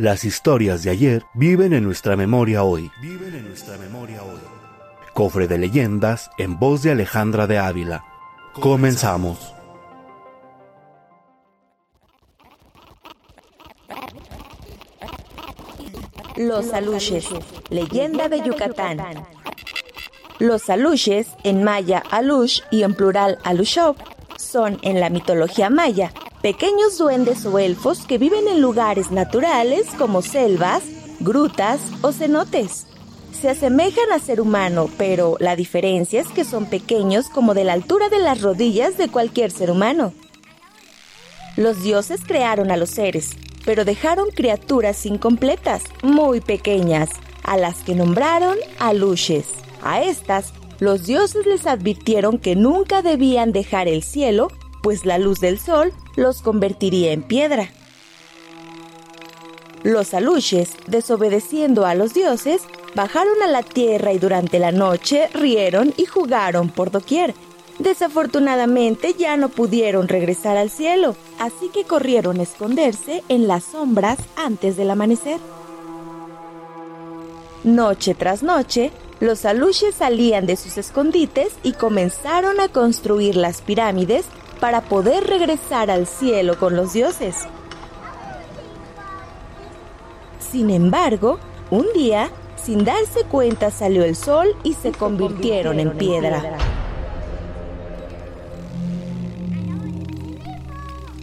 Las historias de ayer viven en nuestra memoria hoy. Viven en nuestra memoria hoy. Cofre de leyendas en voz de Alejandra de Ávila. Comenzamos. Los aluches, leyenda de Yucatán. Los aluches, en maya alush y en plural alushov, son en la mitología maya pequeños duendes o elfos que viven en lugares naturales como selvas, grutas o cenotes. Se asemejan a ser humano, pero la diferencia es que son pequeños como de la altura de las rodillas de cualquier ser humano. Los dioses crearon a los seres, pero dejaron criaturas incompletas, muy pequeñas, a las que nombraron aluches. A estas, los dioses les advirtieron que nunca debían dejar el cielo, pues la luz del sol los convertiría en piedra. Los aluches, desobedeciendo a los dioses, bajaron a la tierra y durante la noche rieron y jugaron por doquier. Desafortunadamente ya no pudieron regresar al cielo, así que corrieron a esconderse en las sombras antes del amanecer. Noche tras noche, los aluches salían de sus escondites y comenzaron a construir las pirámides para poder regresar al cielo con los dioses. Sin embargo, un día, sin darse cuenta, salió el sol y se, convirtieron, en piedra.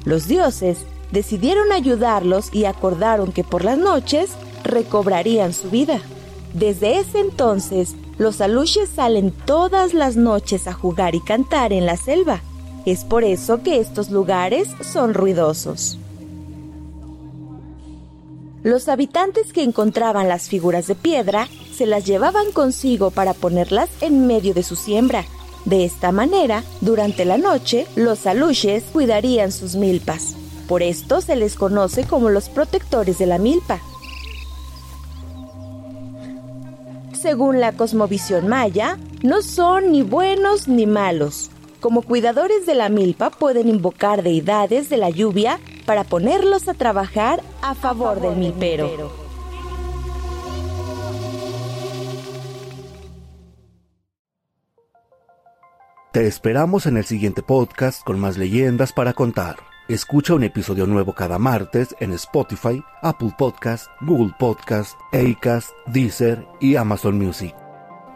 Los dioses decidieron ayudarlos y acordaron que por las noches recobrarían su vida. Desde ese entonces, los aluches salen todas las noches a jugar y cantar en la selva. Es por eso que estos lugares son ruidosos. Los habitantes que encontraban las figuras de piedra se las llevaban consigo para ponerlas en medio de su siembra. De esta manera, durante la noche, los aluches cuidarían sus milpas. Por esto se les conoce como los protectores de la milpa. Según la cosmovisión maya, no son ni buenos ni malos. Como cuidadores de la milpa pueden invocar deidades de la lluvia para ponerlos a trabajar a favor del milpero. Te esperamos en el siguiente podcast con más leyendas para contar. Escucha un episodio nuevo cada martes en Spotify, Apple Podcast, Google Podcast, Acast, Deezer y Amazon Music.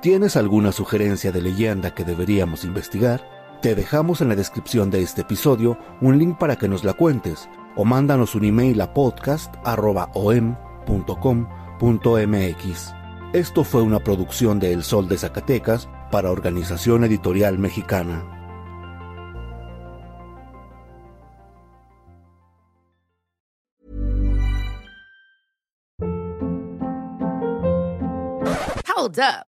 ¿Tienes alguna sugerencia de leyenda que deberíamos investigar? Te dejamos en la descripción de este episodio un link para que nos la cuentes o mándanos un email a podcast.om.com.mx. Esto fue una producción de El Sol de Zacatecas para Organización Editorial Mexicana. Hold up.